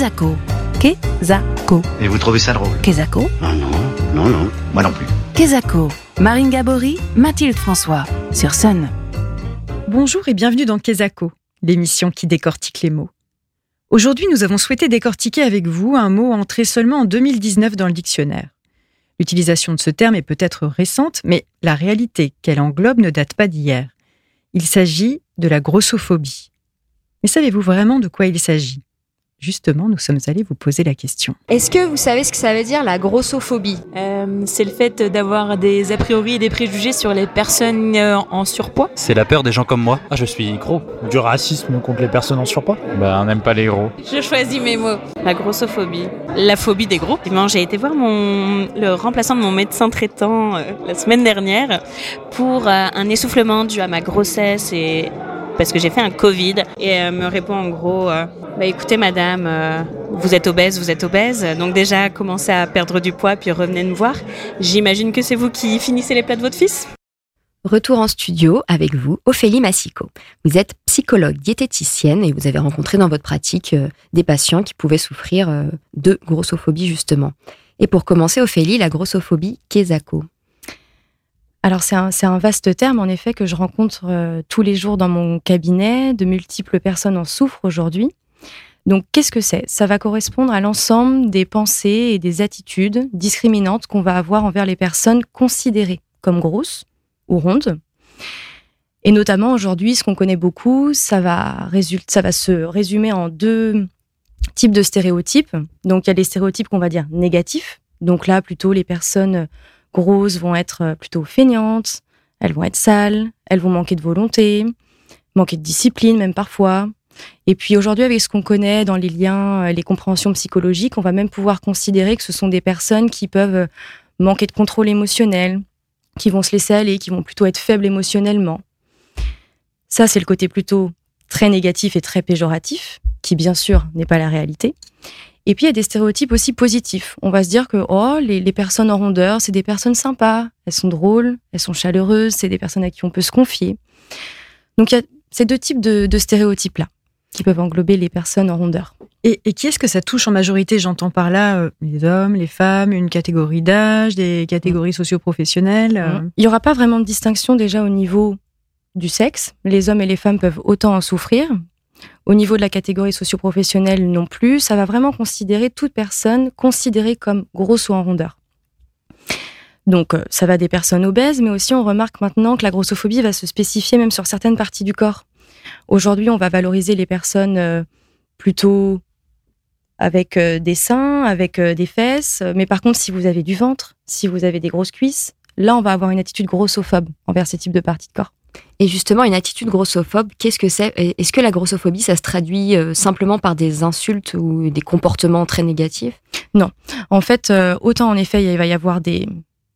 Kezako. Kezako. Et vous trouvez ça drôle Kezako. Ah non, non, non, moi non plus. Kezako. Marine Gabory, Mathilde François. Sur Sun. Bonjour et bienvenue dans Kezako, l'émission qui décortique les mots. Aujourd'hui, nous avons souhaité décortiquer avec vous un mot entré seulement en 2019 dans le dictionnaire. L'utilisation de ce terme est peut-être récente, mais la réalité qu'elle englobe ne date pas d'hier. Il s'agit de la grossophobie. Mais savez-vous vraiment de quoi il s'agit? Justement, nous sommes allés vous poser la question. Est-ce que vous savez ce que ça veut dire la grossophobie? Euh, c'est le fait d'avoir des a priori et des préjugés sur les personnes euh, en surpoids. C'est la peur des gens comme moi. Ah, je suis gros. Du racisme contre les personnes en surpoids? Bah, on n'aime pas les gros. Je choisis mes mots. La grossophobie. La phobie des gros. J'ai été voir mon, le remplaçant de mon médecin traitant euh, la semaine dernière pour euh, un essoufflement dû à ma grossesse et parce que j'ai fait un Covid et elle me répond en gros euh, bah écoutez madame euh, vous êtes obèse vous êtes obèse donc déjà commencez à perdre du poids puis revenez me voir j'imagine que c'est vous qui finissez les plats de votre fils Retour en studio avec vous, Ophélie Massico. Vous êtes psychologue diététicienne et vous avez rencontré dans votre pratique euh, des patients qui pouvaient souffrir euh, de grossophobie justement. Et pour commencer, Ophélie, la grossophobie, qu'est-ce Alors c'est un, vaste terme en effet que je rencontre euh, tous les jours dans mon cabinet. De multiples personnes en souffrent aujourd'hui. Donc qu'est-ce que c'est? Ça va correspondre à l'ensemble des pensées et des attitudes discriminantes qu'on va avoir envers les personnes considérées comme grosses ou rondes. Et notamment aujourd'hui, ce qu'on connaît beaucoup, ça va, ça va se résumer en deux types de stéréotypes. Donc il y a les stéréotypes qu'on va dire négatifs. Donc là, plutôt les personnes grosses vont être euh, plutôt feignantes, elles vont être sales, elles vont manquer de volonté, manquer de discipline même parfois. Et puis aujourd'hui, avec ce qu'on connaît dans les liens, euh, les compréhensions psychologiques, on va même pouvoir considérer que ce sont des personnes qui peuvent euh, manquer de contrôle émotionnel, qui vont se laisser aller, qui vont plutôt être faibles émotionnellement. Ça, c'est le côté plutôt très négatif et très péjoratif, qui bien sûr n'est pas la réalité. Et puis il y a des stéréotypes aussi positifs. On va se dire que oh, les, les personnes en rondeur, c'est des personnes sympas, elles sont drôles, elles sont chaleureuses, c'est des personnes à qui on peut se confier. Donc il y a ces deux types de, de stéréotypes-là qui peuvent englober les personnes en rondeur. Et, et qui est-ce que ça touche en majorité? J'entends par là euh, les hommes, les femmes, une catégorie d'âge, des catégories socio-professionnelles. euh. Il n'y aura pas vraiment de distinction déjà au niveau du sexe. Les hommes et les femmes peuvent autant en souffrir. Au niveau de la catégorie socio-professionnelle non plus. Ça va vraiment considérer toute personne considérée comme grosse ou en rondeur. Donc euh, ça va des personnes obèses, mais aussi on remarque maintenant que la grossophobie va se spécifier même sur certaines parties du corps. Aujourd'hui, on va valoriser les personnes euh, plutôt avec euh, des seins, avec des fesses. Mais par contre, si vous avez du ventre, si vous avez des grosses cuisses, là, on va avoir une attitude grossophobe envers ces types de parties de corps. Et justement, une attitude grossophobe, qu'est-ce que c'est? Est-ce que la grossophobie, ça se traduit euh, simplement par des insultes ou des comportements très négatifs? En fait, euh, autant en effet, il va y avoir des,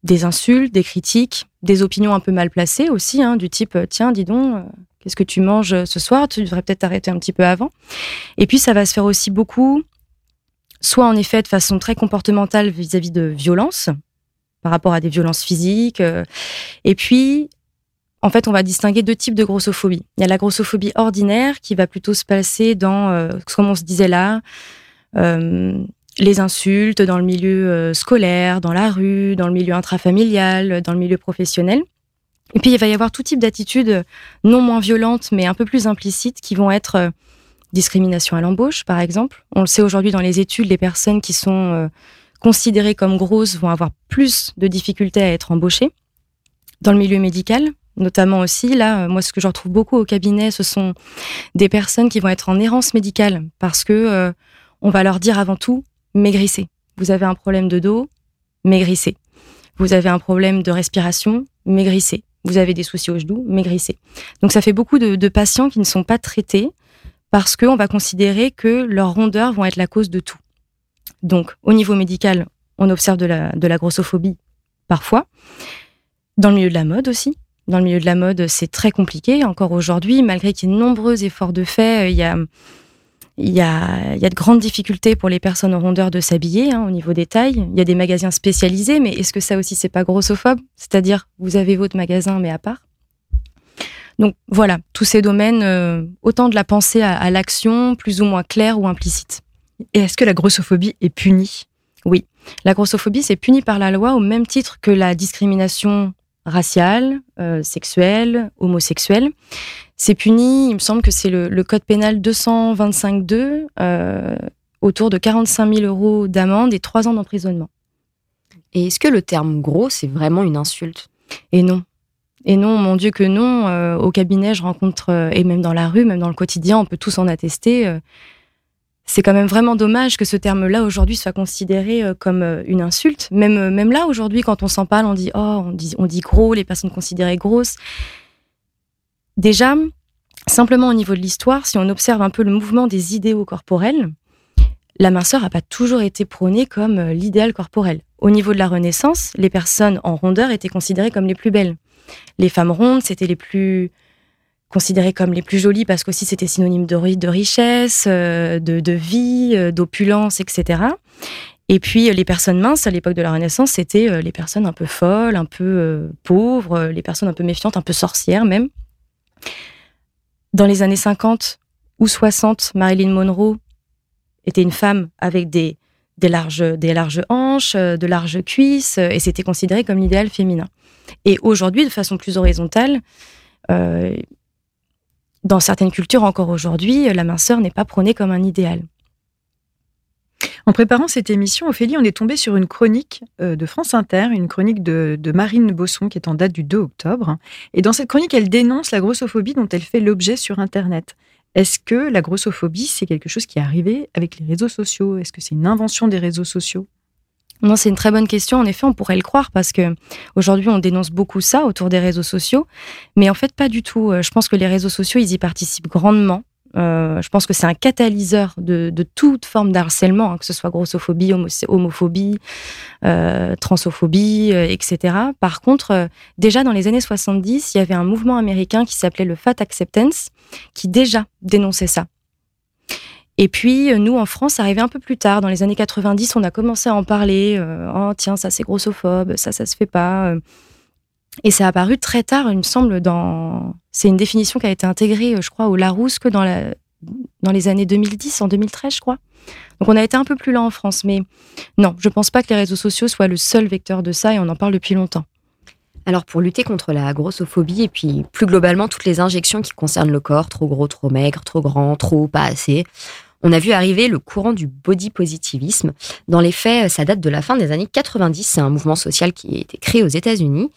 des insultes, des critiques, des opinions un peu mal placées aussi, hein, du type euh, tiens, dis donc, qu'est-ce que tu manges ce soir? Tu devrais peut-être t'arrêter un petit peu avant. Et puis, ça va se faire aussi beaucoup, soit en effet de façon très comportementale vis-à-vis de violences, par rapport à des violences physiques. et puis, en fait, on va distinguer deux types de grossophobie. Il y a la grossophobie ordinaire qui va plutôt se passer dans, euh, comme on se disait là, euh, les insultes dans le milieu euh, scolaire, dans la rue, dans le milieu intrafamilial, dans le milieu professionnel. Et puis il va y avoir tout type d'attitudes non moins violentes, mais un peu plus implicites, qui vont être discrimination à l'embauche, par exemple. On le sait aujourd'hui dans les études, les personnes qui sont considérées comme grosses vont avoir plus de difficultés à être embauchées. Dans le milieu médical, notamment aussi, là, euh, moi, ce que je retrouve beaucoup au cabinet, ce sont des personnes qui vont être en errance médicale parce que euh, on va leur dire avant tout maigrissez. Vous avez un problème de dos, maigrissez. Vous avez un problème de respiration, maigrissez. Vous avez des soucis au genou, maigrissez. Donc ça fait beaucoup de, patients qui ne sont pas traités parce qu'on va considérer que leurs rondeurs vont être la cause de tout. Donc au niveau médical, on observe de la grossophobie parfois. Dans le milieu de la mode aussi. Dans le milieu de la mode, c'est très compliqué. Encore aujourd'hui, malgré qu'il y ait de nombreux efforts de fait, il y a, il y a, il y a de grandes difficultés pour les personnes en rondeur de s'habiller hein, au niveau des tailles. Il y a des magasins spécialisés, mais est-ce que ça aussi c'est pas grossophobe? C'est-à-dire vous avez votre magasin mais à part? Donc voilà, tous ces domaines, euh, autant de la pensée à, à l'action, plus ou moins claire ou implicite. Et est-ce que la grossophobie est punie? Oui, la grossophobie, c'est puni par la loi au même titre que la discrimination raciale, euh, sexuelle, homosexuelle. C'est puni, il me semble que c'est le, code pénal 225.2, euh, autour de 45 000 euros d'amende et 3 ans d'emprisonnement. Et est-ce que le terme gros, c'est vraiment une insulte? Et non. Et non, mon Dieu que non. Euh, au cabinet, je rencontre, euh, et même dans la rue, même dans le quotidien, on peut tous en attester. Euh, c'est quand même vraiment dommage que ce terme-là aujourd'hui soit considéré comme une insulte. Même, même là, aujourd'hui, quand on s'en parle, on dit oh, on dit, on dit gros, les personnes considérées grosses. Déjà, simplement au niveau de l'histoire, si on observe un peu le mouvement des idéaux corporels, la minceur n'a pas toujours été prônée comme l'idéal corporel. Au niveau de la Renaissance, les personnes en rondeur étaient considérées comme les plus belles. Les femmes rondes, c'était les plus considérées comme les plus jolies parce qu'aussi c'était synonyme de, richesse, euh, de, vie, euh, d'opulence, etc. Et puis les personnes minces à l'époque de la Renaissance, c'était euh, les personnes un peu folles, un peu pauvres, les personnes un peu méfiantes, un peu sorcières même. Dans les années 50 ou 60, Marilyn Monroe était une femme avec des larges, des larges hanches, euh, de larges cuisses, euh, et c'était considéré comme l'idéal féminin. Et aujourd'hui, de façon plus horizontale, euh, dans certaines cultures encore aujourd'hui, la minceur n'est pas prônée comme un idéal. En préparant cette émission, Ophélie, on est tombé sur une chronique de France Inter, une chronique de, de, Marine Bosson qui est en date du 2 octobre. Et dans cette chronique, elle dénonce la grossophobie dont elle fait l'objet sur Internet. Est-ce que la grossophobie, c'est quelque chose qui est arrivé avec les réseaux sociaux? Est-ce que c'est une invention des réseaux sociaux? Non, c'est une très bonne question. En effet, on pourrait le croire parce que aujourd'hui, on dénonce beaucoup ça autour des réseaux sociaux, mais en fait, pas du tout. Euh, je pense que les réseaux sociaux, ils y participent grandement. Euh, je pense que c'est un catalyseur de, toute forme d'harcèlement, hein, que ce soit grossophobie, homophobie, euh, transophobie, etc. Par contre, déjà dans les années 70, il y avait un mouvement américain qui s'appelait le Fat Acceptance, qui déjà dénonçait ça. Et puis, nous, en France, ça arrivait un peu plus tard. Dans les années 90, on a commencé à en parler. Euh, oh, tiens, ça, c'est grossophobe, ça, ça se fait pas. Et c'est apparu très tard, il me semble, dans. C'est une définition qui a été intégrée, je crois, au Larousse que dans, les années 2010, en 2013, je crois. Donc, on a été un peu plus lent en France. Mais non, je pense pas que les réseaux sociaux soient le seul vecteur de ça et on en parle depuis longtemps. Alors pour lutter contre la grossophobie et puis plus globalement toutes les injections qui concernent le corps, trop gros, trop maigre, trop grand, trop, pas assez, on a vu arriver le courant du body positivisme. Dans les faits, ça date de la fin des années 90. C'est un mouvement social qui a été créé aux États-Unis.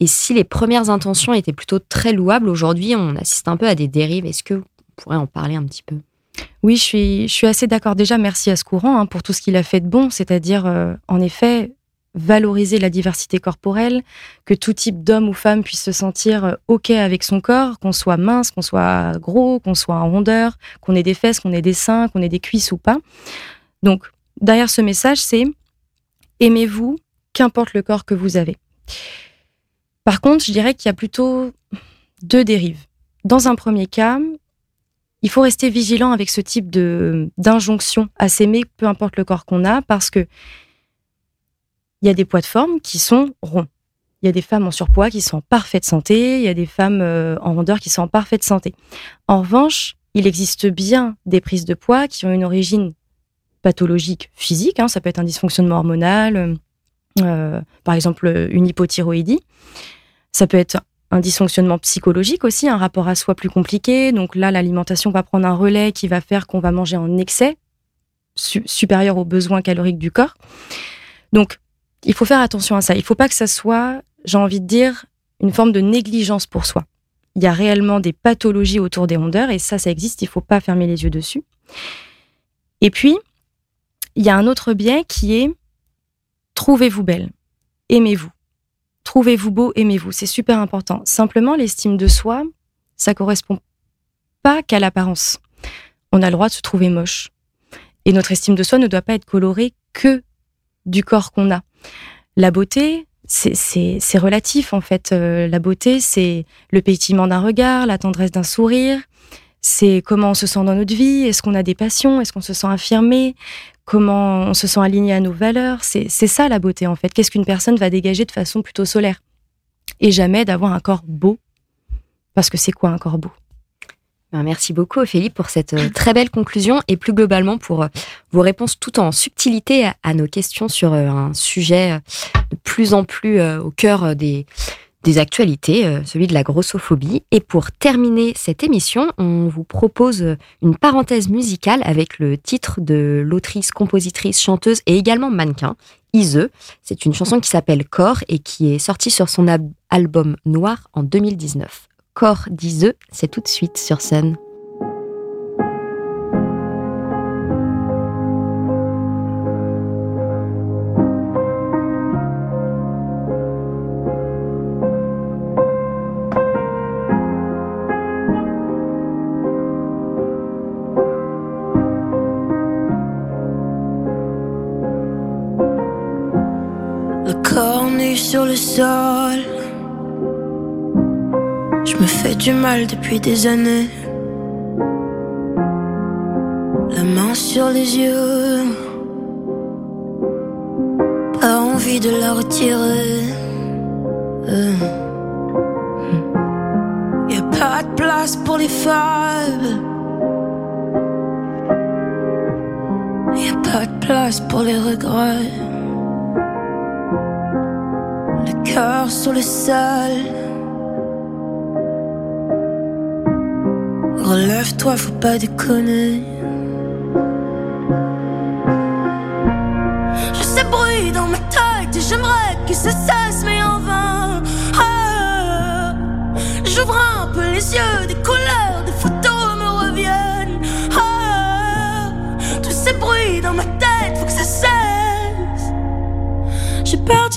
Et si les premières intentions étaient plutôt très louables, aujourd'hui, on assiste un peu à des dérives. Est-ce que vous pourrez en parler un petit peu? Oui, je suis, je suis assez d'accord. Déjà, merci à ce courant hein, pour tout ce qu'il a fait de bon, c'est-à-dire, euh, en effet, valoriser la diversité corporelle, que tout type d'homme ou femme puisse se sentir euh, OK avec son corps, qu'on soit mince, qu'on soit gros, qu'on soit en rondeur, qu'on ait des fesses, qu'on ait des seins, qu'on ait des cuisses ou pas. Donc, derrière ce message, c'est aimez-vous, qu'importe le corps que vous avez. Par contre, je dirais qu'il y a plutôt deux dérives. Dans un premier cas, il faut rester vigilant avec ce type d'injonction à s'aimer, peu importe le corps qu'on a, parce que il y a des poids de forme qui sont ronds. Il y a des femmes en surpoids qui sont en parfaite santé, il y a des femmes euh, en rondeur qui sont en parfaite santé. En revanche, il existe bien des prises de poids qui ont une origine pathologique physique, hein. ça peut être un dysfonctionnement hormonal, euh, par exemple une hypothyroïdie. Ça peut être un dysfonctionnement psychologique aussi, un rapport à soi plus compliqué. Donc là, l'alimentation va prendre un relais qui va faire qu'on va manger en excès, supérieur aux besoins caloriques du corps. Donc, il faut faire attention à ça. Il ne faut pas que ça soit, j'ai envie de dire, une forme de négligence pour soi. Il y a réellement des pathologies autour des rondeurs et ça, ça existe. Il ne faut pas fermer les yeux dessus. Et puis, il y a un autre biais qui est trouvez-vous belle, aimez-vous. Trouvez-vous beau, aimez-vous. C'est super important. Simplement, l'estime de soi, ça correspond pas qu'à l'apparence. On a le droit de se trouver moche. Et notre estime de soi ne doit pas être colorée que du corps qu'on a. La beauté, c'est relatif en fait. Euh, la beauté, c'est le pétillement d'un regard, la tendresse d'un sourire. C'est comment on se sent dans notre vie. Est-ce qu'on a des passions? Est-ce qu'on se sent affirmé? Comment on se sent aligné à nos valeurs? C'est ça la beauté en fait. Qu'est-ce qu'une personne va dégager de façon plutôt solaire? Et jamais d'avoir un corps beau. Parce que c'est quoi un corps beau? Merci beaucoup Ophélie pour cette euh, très belle conclusion et plus globalement pour euh, vos réponses tout en subtilité à, nos questions sur euh, un sujet de plus en plus au cœur des, actualités, celui de la grossophobie. Et pour terminer cette émission, on vous propose une parenthèse musicale avec le titre de l'autrice, compositrice, chanteuse et également mannequin, Ise. C'est une chanson qui s'appelle Corps et qui est sortie sur son album Noir en 2019. Corps d'Ise, c'est tout de suite sur scène. Sur le sol. Me fais du mal depuis des années. La main sur les yeux. Pas envie de la retirer. Euh. Y a pas de place pour les femmes. Y a pas de place pour les regrets. Le cœur sur le sol. Relève-toi, faut pas déconner. Je sais bruit dans ma tête et j'aimerais que ça cesse, mais en vain. Ah, J'ouvre un peu les yeux, des couleurs, des photos me reviennent. Ah, tous ces bruits dans ma tête, faut que ça cesse. J'ai perdu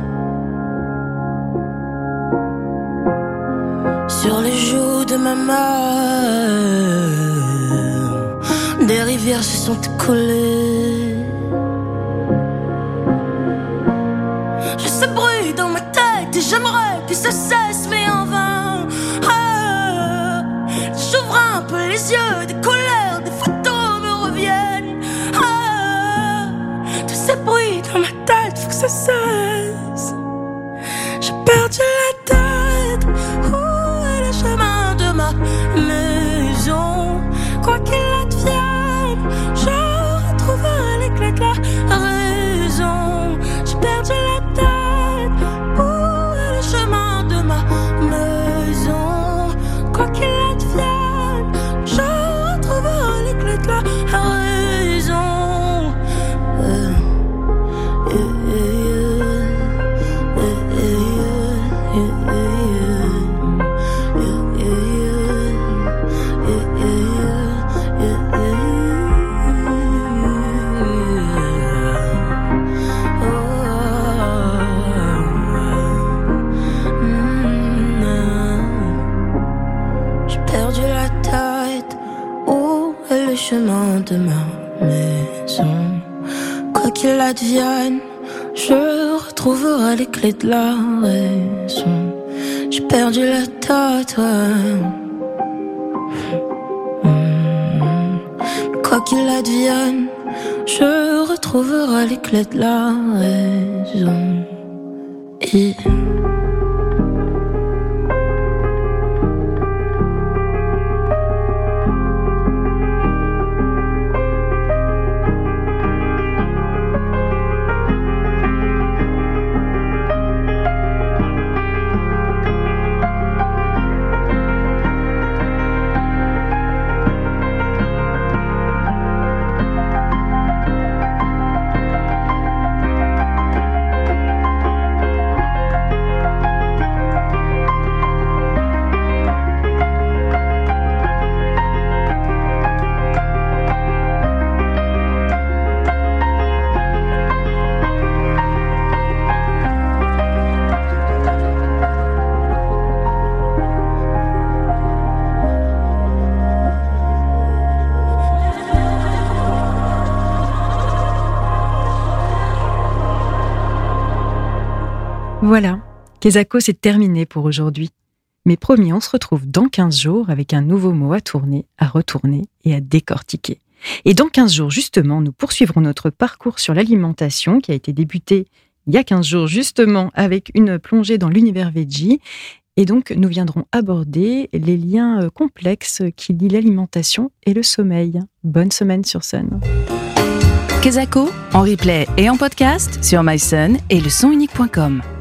Des rivières se sont écoulées. Je sais bruit dans ma tête et j'aimerais que ça cesse, mais en vain. Ah, J'ouvre un peu les yeux, des couleurs, des photos me reviennent. Ah, tous ces bruits dans ma tête, faut que ça cesse. Chemin de ma maison? Quoi qu'il advienne, je retrouverai les clés de la raison. J'ai perdu la tête. Quoi qu'il advienne, je retrouverai les clés de la raison. Et... Kezako, c'est terminé pour aujourd'hui. Mais promis, on se retrouve dans 15 jours avec un nouveau mot à tourner, à retourner et à décortiquer. Et dans 15 jours, justement, nous poursuivrons notre parcours sur l'alimentation qui a été débuté il y a 15 jours, justement, avec une plongée dans l'univers veggie. Et donc, nous viendrons aborder les liens euh, complexes qui lient l'alimentation et le sommeil. Bonne semaine sur Sun. Kezako, en replay et en podcast sur mysun et le.